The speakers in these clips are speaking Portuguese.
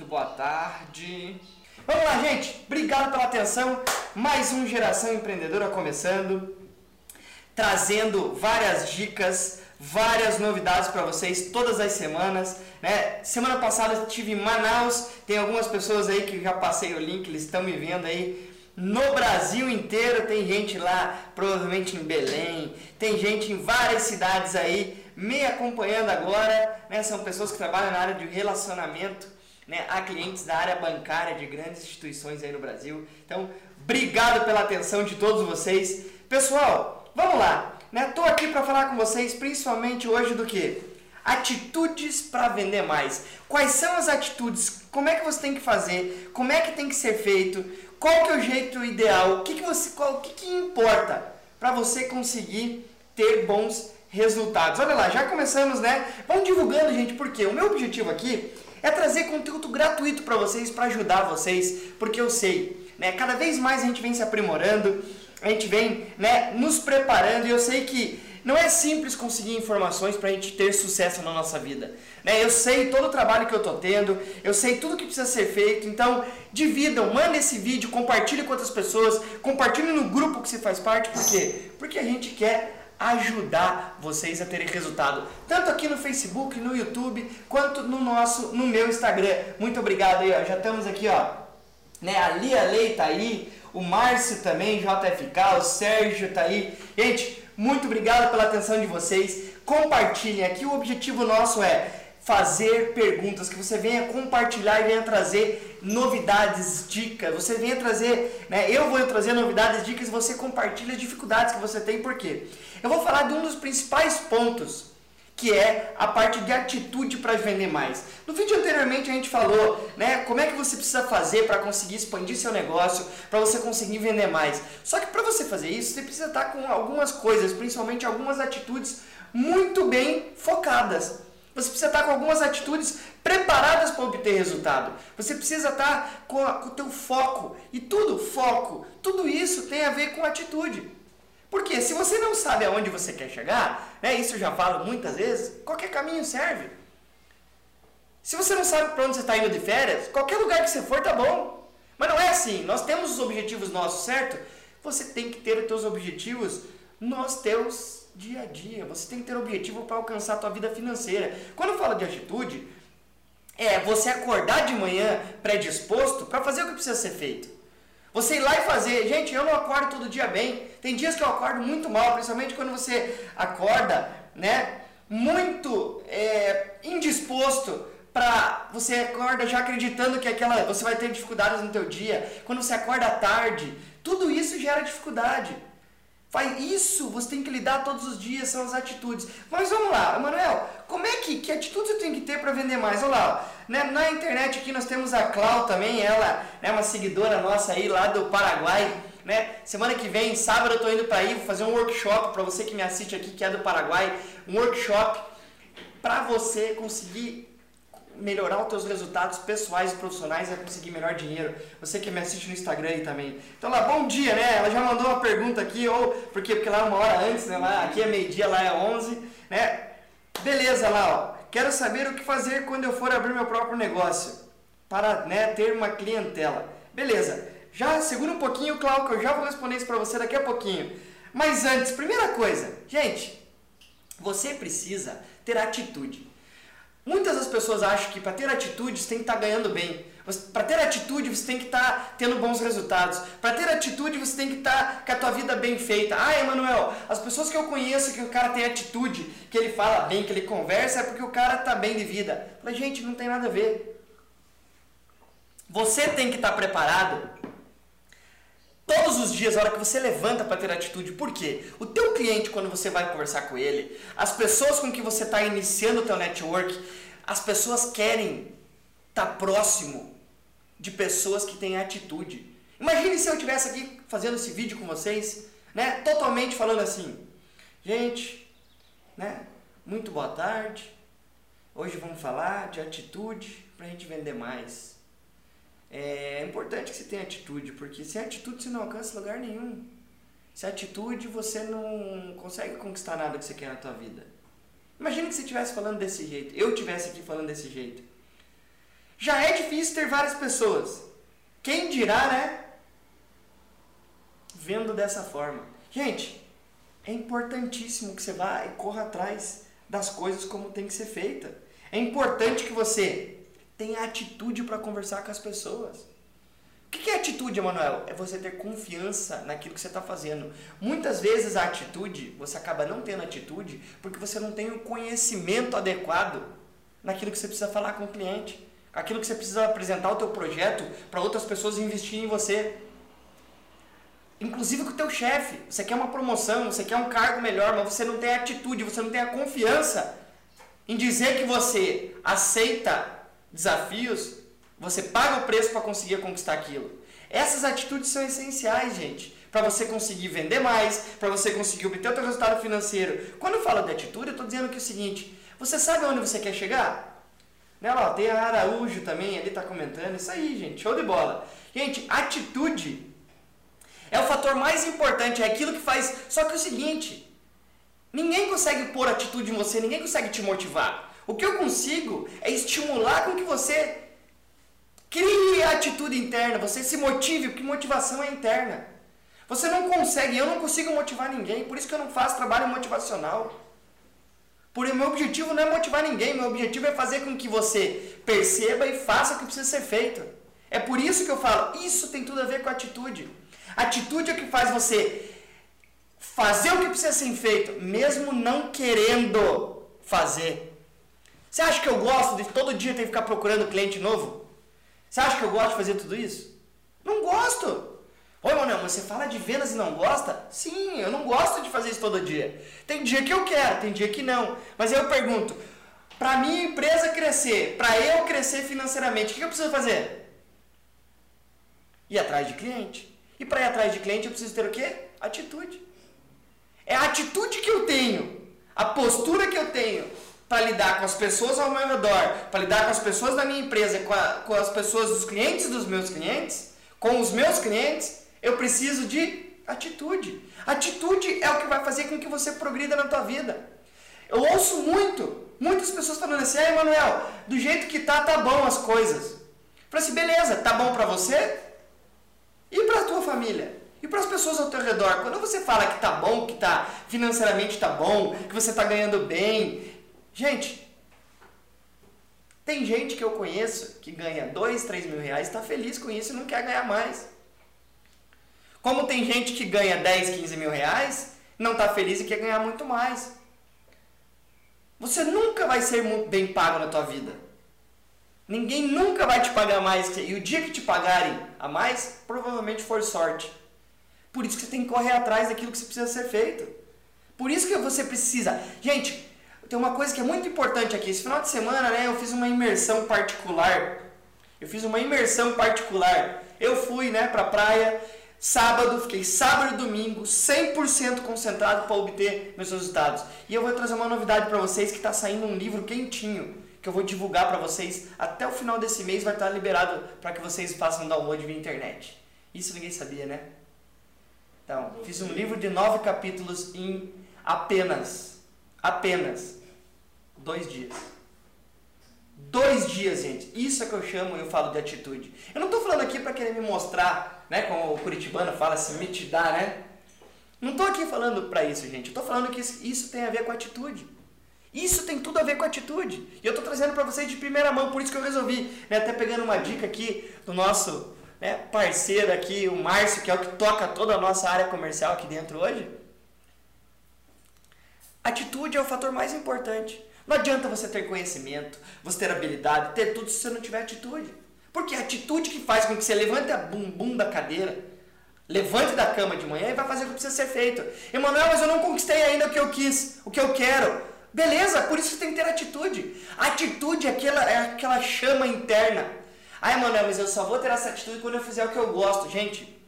Muito boa tarde. Vamos lá, gente. Obrigado pela atenção. Mais um Geração Empreendedora começando, trazendo várias dicas, várias novidades para vocês todas as semanas. Né? Semana passada estive em Manaus. Tem algumas pessoas aí que já passei o link, eles estão me vendo aí. No Brasil inteiro tem gente lá, provavelmente em Belém, tem gente em várias cidades aí me acompanhando agora. Né? São pessoas que trabalham na área de relacionamento né, a clientes da área bancária de grandes instituições aí no Brasil. Então, obrigado pela atenção de todos vocês. Pessoal, vamos lá. Né? Tô aqui para falar com vocês principalmente hoje do que? Atitudes para vender mais. Quais são as atitudes? Como é que você tem que fazer? Como é que tem que ser feito? Qual que é o jeito ideal? O que, que você, qual, o que, que importa para você conseguir ter bons resultados? Olha lá, já começamos, né? Vamos divulgando, gente, porque o meu objetivo aqui é trazer conteúdo gratuito para vocês, para ajudar vocês, porque eu sei, né, cada vez mais a gente vem se aprimorando, a gente vem né, nos preparando e eu sei que não é simples conseguir informações para a gente ter sucesso na nossa vida. Né? Eu sei todo o trabalho que eu estou tendo, eu sei tudo que precisa ser feito, então dividam, manda esse vídeo, compartilhe com outras pessoas, compartilhe no grupo que você faz parte, por quê? Porque a gente quer ajudar vocês a terem resultado, tanto aqui no Facebook, no YouTube, quanto no nosso, no meu Instagram. Muito obrigado aí, ó. Já estamos aqui, ó. Né? A Lia Lei tá aí, o Márcio também, JFK, o Sérgio tá aí. Gente, muito obrigado pela atenção de vocês. Compartilhem aqui, o objetivo nosso é fazer perguntas, que você venha compartilhar e venha trazer novidades, dicas. Você venha trazer, né? Eu vou trazer novidades, dicas e você compartilha as dificuldades que você tem, por quê? Eu vou falar de um dos principais pontos, que é a parte de atitude para vender mais. No vídeo anteriormente a gente falou, né, como é que você precisa fazer para conseguir expandir seu negócio, para você conseguir vender mais. Só que para você fazer isso, você precisa estar com algumas coisas, principalmente algumas atitudes muito bem focadas. Você precisa estar com algumas atitudes preparadas para obter resultado. Você precisa estar com, a, com o teu foco. E tudo, foco, tudo isso tem a ver com atitude. Porque se você não sabe aonde você quer chegar, né, isso eu já falo muitas vezes, qualquer caminho serve. Se você não sabe para onde você está indo de férias, qualquer lugar que você for tá bom. Mas não é assim. Nós temos os objetivos nossos, certo? Você tem que ter os seus objetivos nos teus dia a dia. Você tem que ter objetivo para alcançar a tua vida financeira. Quando eu falo de atitude, é você acordar de manhã predisposto para fazer o que precisa ser feito. Você ir lá e fazer. Gente, eu não acordo todo dia bem. Tem dias que eu acordo muito mal, principalmente quando você acorda, né? Muito é, indisposto para você acorda já acreditando que aquela você vai ter dificuldades no teu dia. Quando você acorda tarde, tudo isso gera dificuldade. Faz isso, você tem que lidar todos os dias, são as atitudes. Mas vamos lá, Manuel, como é que, que atitudes eu tenho que ter para vender mais? Olha lá, né, na internet aqui nós temos a Clau também, ela é né, uma seguidora nossa aí lá do Paraguai. Né? Semana que vem, sábado, eu estou indo para aí, vou fazer um workshop para você que me assiste aqui, que é do Paraguai, um workshop para você conseguir melhorar os teus resultados pessoais e profissionais e conseguir melhor dinheiro. Você que me assiste no Instagram aí também. Então lá, bom dia, né? Ela já mandou uma pergunta aqui, ou porque, porque lá é uma hora antes, né? Lá, aqui é meio-dia, lá é 11, né? Beleza lá, ó. Quero saber o que fazer quando eu for abrir meu próprio negócio para né, ter uma clientela. Beleza. Já segura um pouquinho, Cláudio, eu já vou responder isso para você daqui a pouquinho. Mas antes, primeira coisa, gente, você precisa ter atitude. Muitas das pessoas acham que para ter atitude você tem que estar tá ganhando bem. Para ter atitude você tem que estar tá tendo bons resultados. Para ter atitude você tem que estar tá com a tua vida bem feita. Ah, Emanuel, as pessoas que eu conheço que o cara tem atitude, que ele fala bem, que ele conversa, é porque o cara está bem de vida. Falei, gente, não tem nada a ver. Você tem que estar tá preparado Todos os dias, a hora que você levanta para ter atitude, por quê? O teu cliente, quando você vai conversar com ele, as pessoas com que você está iniciando o teu network, as pessoas querem estar tá próximo de pessoas que têm atitude. Imagine se eu estivesse aqui fazendo esse vídeo com vocês, né? Totalmente falando assim, gente, né? Muito boa tarde. Hoje vamos falar de atitude para a gente vender mais. É importante que você tenha atitude, porque sem atitude você não alcança lugar nenhum. Sem atitude você não consegue conquistar nada que você quer na tua vida. Imagina que você estivesse falando desse jeito, eu estivesse aqui falando desse jeito. Já é difícil ter várias pessoas. Quem dirá, né? Vendo dessa forma. Gente, é importantíssimo que você vá e corra atrás das coisas como tem que ser feita. É importante que você tenha atitude para conversar com as pessoas. O que é atitude, Emanuel? É você ter confiança naquilo que você está fazendo. Muitas vezes a atitude, você acaba não tendo atitude porque você não tem o conhecimento adequado naquilo que você precisa falar com o cliente, aquilo que você precisa apresentar o teu projeto para outras pessoas investirem em você. Inclusive com o teu chefe. Você quer uma promoção, você quer um cargo melhor, mas você não tem atitude, você não tem a confiança em dizer que você aceita desafios, você paga o preço para conseguir conquistar aquilo. Essas atitudes são essenciais, gente, para você conseguir vender mais, para você conseguir obter o seu resultado financeiro. Quando eu falo de atitude, eu estou dizendo que é o seguinte: você sabe onde você quer chegar? Né, ó, tem a Araújo também, ele está comentando. Isso aí, gente, show de bola. Gente, atitude é o fator mais importante, é aquilo que faz. Só que é o seguinte: ninguém consegue pôr atitude em você, ninguém consegue te motivar. O que eu consigo é estimular com que você Crie a atitude interna, você se motive, porque motivação é interna. Você não consegue, eu não consigo motivar ninguém, por isso que eu não faço trabalho motivacional. Porque meu objetivo não é motivar ninguém, meu objetivo é fazer com que você perceba e faça o que precisa ser feito. É por isso que eu falo, isso tem tudo a ver com atitude. Atitude é o que faz você fazer o que precisa ser feito, mesmo não querendo fazer. Você acha que eu gosto de todo dia ter que ficar procurando cliente novo? Você acha que eu gosto de fazer tudo isso? Não gosto. Oi, Manuel, mas você fala de vendas e não gosta? Sim, eu não gosto de fazer isso todo dia. Tem dia que eu quero, tem dia que não. Mas eu pergunto, para minha empresa crescer, para eu crescer financeiramente, o que eu preciso fazer? Ir atrás de cliente. E para ir atrás de cliente eu preciso ter o quê? Atitude. É a atitude que eu tenho, a postura que eu tenho para lidar com as pessoas ao meu redor, para lidar com as pessoas da minha empresa, com, a, com as pessoas dos clientes dos meus clientes, com os meus clientes, eu preciso de atitude. Atitude é o que vai fazer com que você progrida na tua vida. Eu ouço muito, muitas pessoas falando assim, ah, Emanuel, do jeito que tá, tá bom as coisas. Falei assim, beleza, tá bom para você? E para a tua família? E para as pessoas ao teu redor? Quando você fala que tá bom, que tá financeiramente tá bom, que você tá ganhando bem, Gente, tem gente que eu conheço que ganha 2, 3 mil reais, está feliz com isso e não quer ganhar mais. Como tem gente que ganha 10, 15 mil reais, não está feliz e quer ganhar muito mais. Você nunca vai ser muito bem pago na tua vida. Ninguém nunca vai te pagar mais. E o dia que te pagarem a mais, provavelmente for sorte. Por isso que você tem que correr atrás daquilo que precisa ser feito. Por isso que você precisa. Gente, tem uma coisa que é muito importante aqui. Esse final de semana, né, eu fiz uma imersão particular. Eu fiz uma imersão particular. Eu fui, né, pra praia sábado, fiquei sábado e domingo 100% concentrado para obter meus resultados. E eu vou trazer uma novidade para vocês que está saindo um livro quentinho que eu vou divulgar para vocês até o final desse mês vai estar liberado para que vocês façam download via internet. Isso ninguém sabia, né? Então, fiz um livro de nove capítulos em apenas apenas Dois dias. Dois dias, gente. Isso é que eu chamo, eu falo de atitude. Eu não estou falando aqui para querer me mostrar, né, como o curitibano fala, se me te dar, né? Não estou aqui falando para isso, gente. Estou falando que isso tem a ver com atitude. Isso tem tudo a ver com atitude. E eu estou trazendo para vocês de primeira mão, por isso que eu resolvi, né, até pegando uma dica aqui do nosso né, parceiro aqui, o Márcio, que é o que toca toda a nossa área comercial aqui dentro hoje. Atitude é o fator mais importante. Não adianta você ter conhecimento, você ter habilidade, ter tudo se você não tiver atitude. Porque é a atitude que faz com que você levante a bumbum da cadeira, levante da cama de manhã e vai fazer o que precisa ser feito. Emanuel, mas eu não conquistei ainda o que eu quis, o que eu quero. Beleza, por isso você tem que ter atitude. A atitude é aquela, é aquela chama interna. Ah, Emanuel, mas eu só vou ter essa atitude quando eu fizer o que eu gosto. Gente,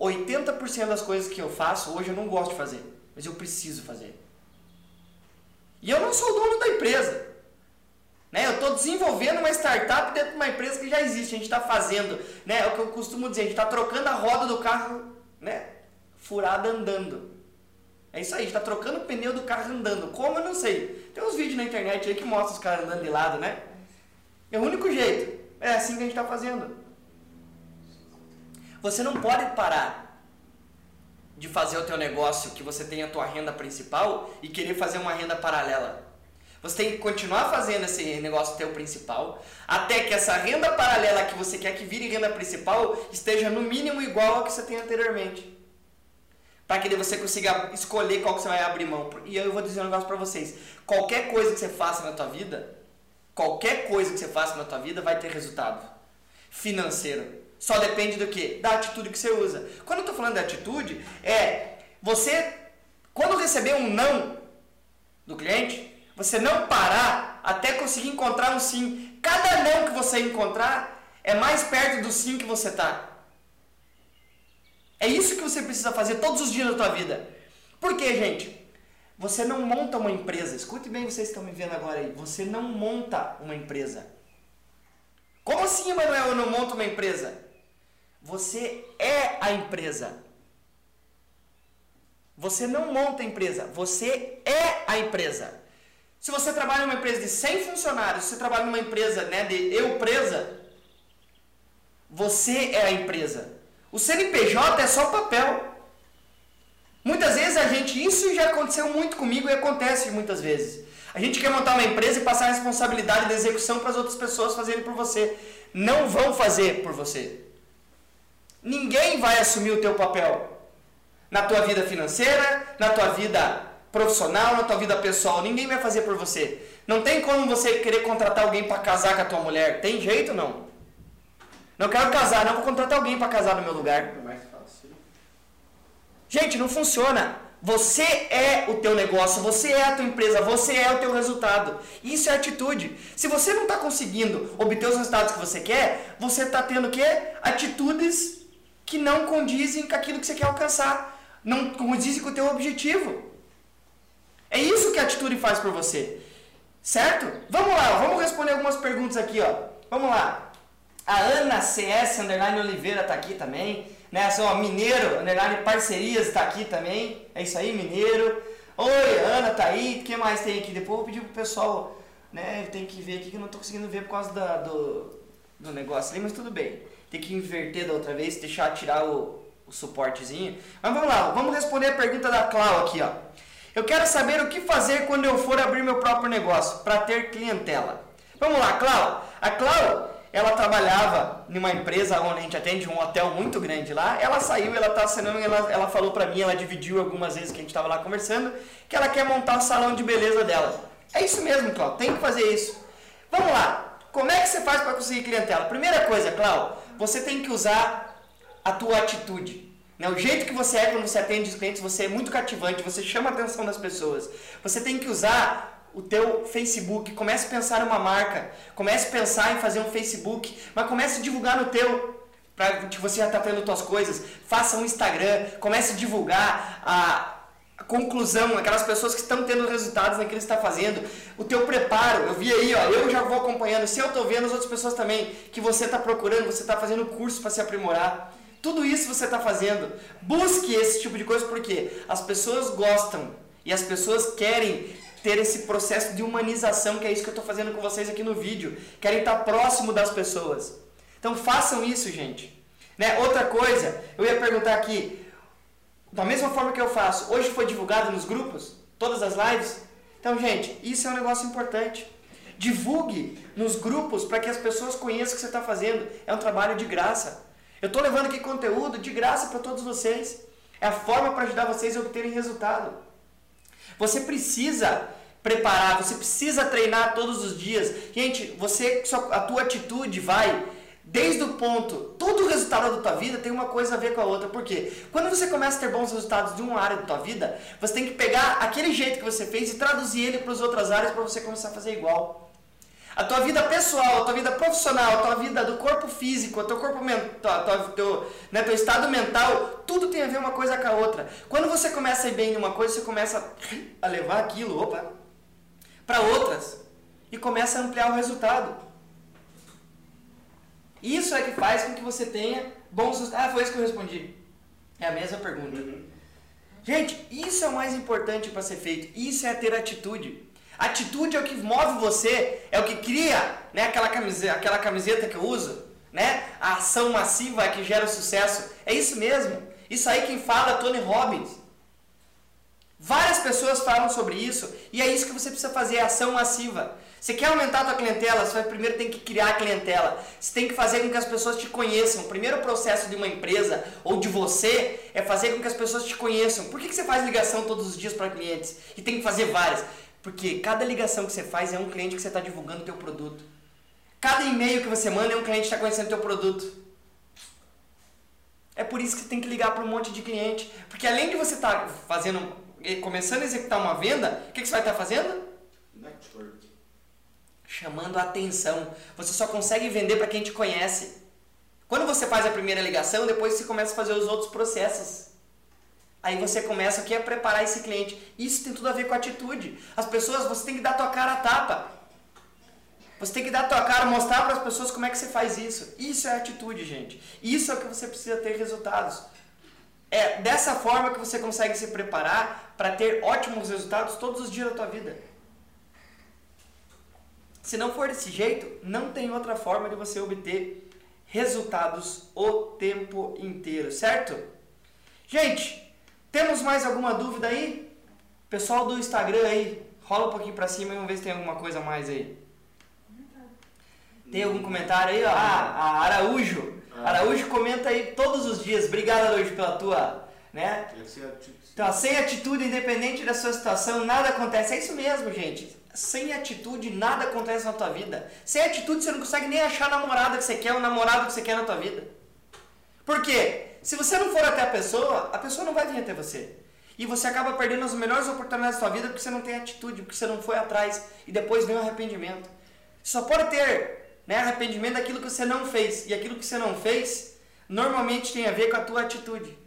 80% das coisas que eu faço hoje eu não gosto de fazer, mas eu preciso fazer. E eu não sou dono da empresa. Né? Eu estou desenvolvendo uma startup dentro de uma empresa que já existe. A gente está fazendo, né? é o que eu costumo dizer, a gente está trocando a roda do carro né? furada andando. É isso aí, a gente está trocando o pneu do carro andando. Como eu não sei. Tem uns vídeos na internet aí que mostram os caras andando de lado, né? É o único jeito. É, assim que a gente está fazendo. Você não pode parar de fazer o teu negócio que você tem a tua renda principal e querer fazer uma renda paralela. Você tem que continuar fazendo esse negócio teu principal, até que essa renda paralela que você quer que vire renda principal esteja no mínimo igual ao que você tem anteriormente. Para que você consiga escolher qual que você vai abrir mão. E eu vou dizer um negócio para vocês. Qualquer coisa que você faça na tua vida, qualquer coisa que você faça na tua vida vai ter resultado financeiro. Só depende do que? Da atitude que você usa. Quando eu estou falando de atitude, é você, quando receber um não do cliente, você não parar até conseguir encontrar um sim. Cada não que você encontrar é mais perto do sim que você está. É isso que você precisa fazer todos os dias da tua vida. Por quê, gente? Você não monta uma empresa. Escute bem, vocês estão me vendo agora aí. Você não monta uma empresa. Como assim, Manuel, eu não monto uma empresa? Você é a empresa. Você não monta a empresa, você é a empresa. Se você trabalha numa empresa de 100 funcionários, se você trabalha numa empresa né, de eu presa, você é a empresa. O CNPJ é só papel. Muitas vezes a gente, isso já aconteceu muito comigo e acontece muitas vezes. A gente quer montar uma empresa e passar a responsabilidade da execução para as outras pessoas fazerem por você. Não vão fazer por você. Ninguém vai assumir o teu papel na tua vida financeira, na tua vida profissional, na tua vida pessoal. Ninguém vai fazer por você. Não tem como você querer contratar alguém para casar com a tua mulher. Tem jeito não? Não quero casar, não vou contratar alguém para casar no meu lugar. É Gente, não funciona. Você é o teu negócio, você é a tua empresa, você é o teu resultado. Isso é atitude. Se você não está conseguindo obter os resultados que você quer, você está tendo o quê? Atitudes que não condizem com aquilo que você quer alcançar. Não condizem com o teu objetivo. É isso que a atitude faz por você. Certo? Vamos lá, vamos responder algumas perguntas aqui, ó. Vamos lá. A Ana CS Underline Oliveira tá aqui também. Né? Só, Mineiro Underline Parcerias está aqui também. É isso aí, Mineiro. Oi, Ana tá aí. O que mais tem aqui? Depois eu vou pedir pro pessoal, né? Tem que ver aqui que eu não tô conseguindo ver por causa da, do, do negócio ali, mas tudo bem. Tem que inverter da outra vez, deixar tirar o, o suportezinho. Mas vamos lá, vamos responder a pergunta da Clau aqui, ó. Eu quero saber o que fazer quando eu for abrir meu próprio negócio para ter clientela. Vamos lá, Clau. A Clau, ela trabalhava numa empresa onde a gente atende um hotel muito grande lá. Ela saiu, ela tá assinando, ela, ela falou para mim, ela dividiu algumas vezes que a gente estava lá conversando, que ela quer montar o salão de beleza dela. É isso mesmo, Clau. Tem que fazer isso. Vamos lá. Como é que você faz para conseguir clientela? Primeira coisa, Clau, você tem que usar a tua atitude. Né? O jeito que você é quando você atende os clientes, você é muito cativante, você chama a atenção das pessoas. Você tem que usar o teu Facebook, comece a pensar numa marca, comece a pensar em fazer um Facebook, mas comece a divulgar no teu, para que você já está tendo suas coisas, faça um Instagram, comece a divulgar a conclusão, aquelas pessoas que estão tendo resultados naquilo que está fazendo, o teu preparo, eu vi aí, ó, eu já vou acompanhando, se eu estou vendo as outras pessoas também, que você está procurando, você está fazendo curso para se aprimorar, tudo isso você está fazendo. Busque esse tipo de coisa porque as pessoas gostam e as pessoas querem ter esse processo de humanização, que é isso que eu estou fazendo com vocês aqui no vídeo. Querem estar próximo das pessoas. Então façam isso, gente. Né? Outra coisa, eu ia perguntar aqui, da mesma forma que eu faço, hoje foi divulgado nos grupos, todas as lives. Então, gente, isso é um negócio importante. Divulgue nos grupos para que as pessoas conheçam o que você está fazendo. É um trabalho de graça. Eu estou levando aqui conteúdo de graça para todos vocês. É a forma para ajudar vocês a obterem resultado. Você precisa preparar, você precisa treinar todos os dias. Gente, você, a tua atitude vai desde o ponto, todo resultado da tua vida tem uma coisa a ver com a outra. Por quê? Quando você começa a ter bons resultados de uma área da tua vida, você tem que pegar aquele jeito que você fez e traduzir ele para as outras áreas para você começar a fazer igual. A tua vida pessoal, a tua vida profissional, a tua vida do corpo físico, o teu corpo mental, teu, né, teu estado mental, tudo tem a ver uma coisa com a outra. Quando você começa a ir bem em uma coisa, você começa a levar aquilo, opa, para outras e começa a ampliar o resultado. Isso é que faz com que você tenha bons resultados. Ah, foi isso que eu respondi. É a mesma pergunta. Uhum. Gente, isso é o mais importante para ser feito. Isso é ter atitude. Atitude é o que move você, é o que cria, né? Aquela camiseta, aquela camiseta que eu uso, né? A ação massiva é que gera sucesso. É isso mesmo. Isso aí quem fala é Tony Robbins. Várias pessoas falam sobre isso e é isso que você precisa fazer, ação massiva. Você quer aumentar a tua clientela, você vai primeiro tem que criar a clientela. Você tem que fazer com que as pessoas te conheçam. O primeiro processo de uma empresa ou de você é fazer com que as pessoas te conheçam. Por que, que você faz ligação todos os dias para clientes? E tem que fazer várias. Porque cada ligação que você faz é um cliente que você está divulgando o teu produto. Cada e-mail que você manda é um cliente que está conhecendo o teu produto. É por isso que você tem que ligar para um monte de cliente. Porque além de você estar tá fazendo, começando a executar uma venda, o que, que você vai estar tá fazendo? Network chamando a atenção. Você só consegue vender para quem te conhece. Quando você faz a primeira ligação, depois você começa a fazer os outros processos. Aí você começa aqui a preparar esse cliente. Isso tem tudo a ver com atitude. As pessoas, você tem que dar tua cara a tapa. Você tem que dar tua cara, mostrar para as pessoas como é que você faz isso. Isso é atitude, gente. Isso é o que você precisa ter resultados. É dessa forma que você consegue se preparar para ter ótimos resultados todos os dias da tua vida. Se não for desse jeito, não tem outra forma de você obter resultados o tempo inteiro, certo? Gente, temos mais alguma dúvida aí? Pessoal do Instagram aí, rola um pouquinho pra cima e vamos ver se tem alguma coisa a mais aí. Tem algum comentário aí? Ah, a Araújo. Ah. Araújo comenta aí todos os dias. Obrigado, Araújo, pela tua. Né? Então, sem atitude, independente da sua situação, nada acontece. É isso mesmo, gente sem atitude nada acontece na tua vida. Sem atitude você não consegue nem achar a namorada que você quer, o namorado que você quer na tua vida. Por quê? Se você não for até a pessoa, a pessoa não vai vir até você. E você acaba perdendo as melhores oportunidades da sua vida porque você não tem atitude, porque você não foi atrás. E depois vem o arrependimento. Você só pode ter né, arrependimento daquilo que você não fez. E aquilo que você não fez, normalmente tem a ver com a tua atitude.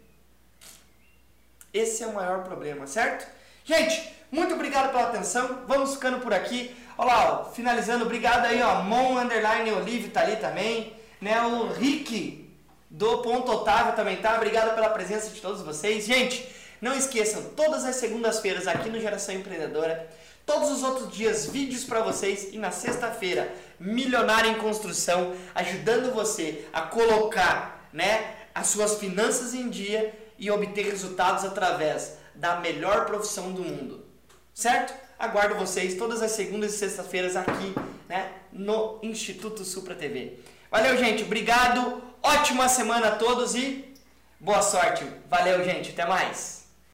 Esse é o maior problema, certo? Gente, muito obrigado pela atenção. Vamos ficando por aqui. Olha lá, ó, finalizando. Obrigado aí, ó. Mon Underline Olive tá ali também. Né? O Rick do Ponto Otávio também tá. Obrigado pela presença de todos vocês. Gente, não esqueçam, todas as segundas-feiras aqui no Geração Empreendedora. Todos os outros dias, vídeos para vocês. E na sexta-feira, Milionário em Construção, ajudando você a colocar né, as suas finanças em dia e obter resultados através da melhor profissão do mundo. Certo? Aguardo vocês todas as segundas e sextas-feiras aqui, né, no Instituto Supra TV. Valeu, gente. Obrigado. Ótima semana a todos e boa sorte. Valeu, gente. Até mais.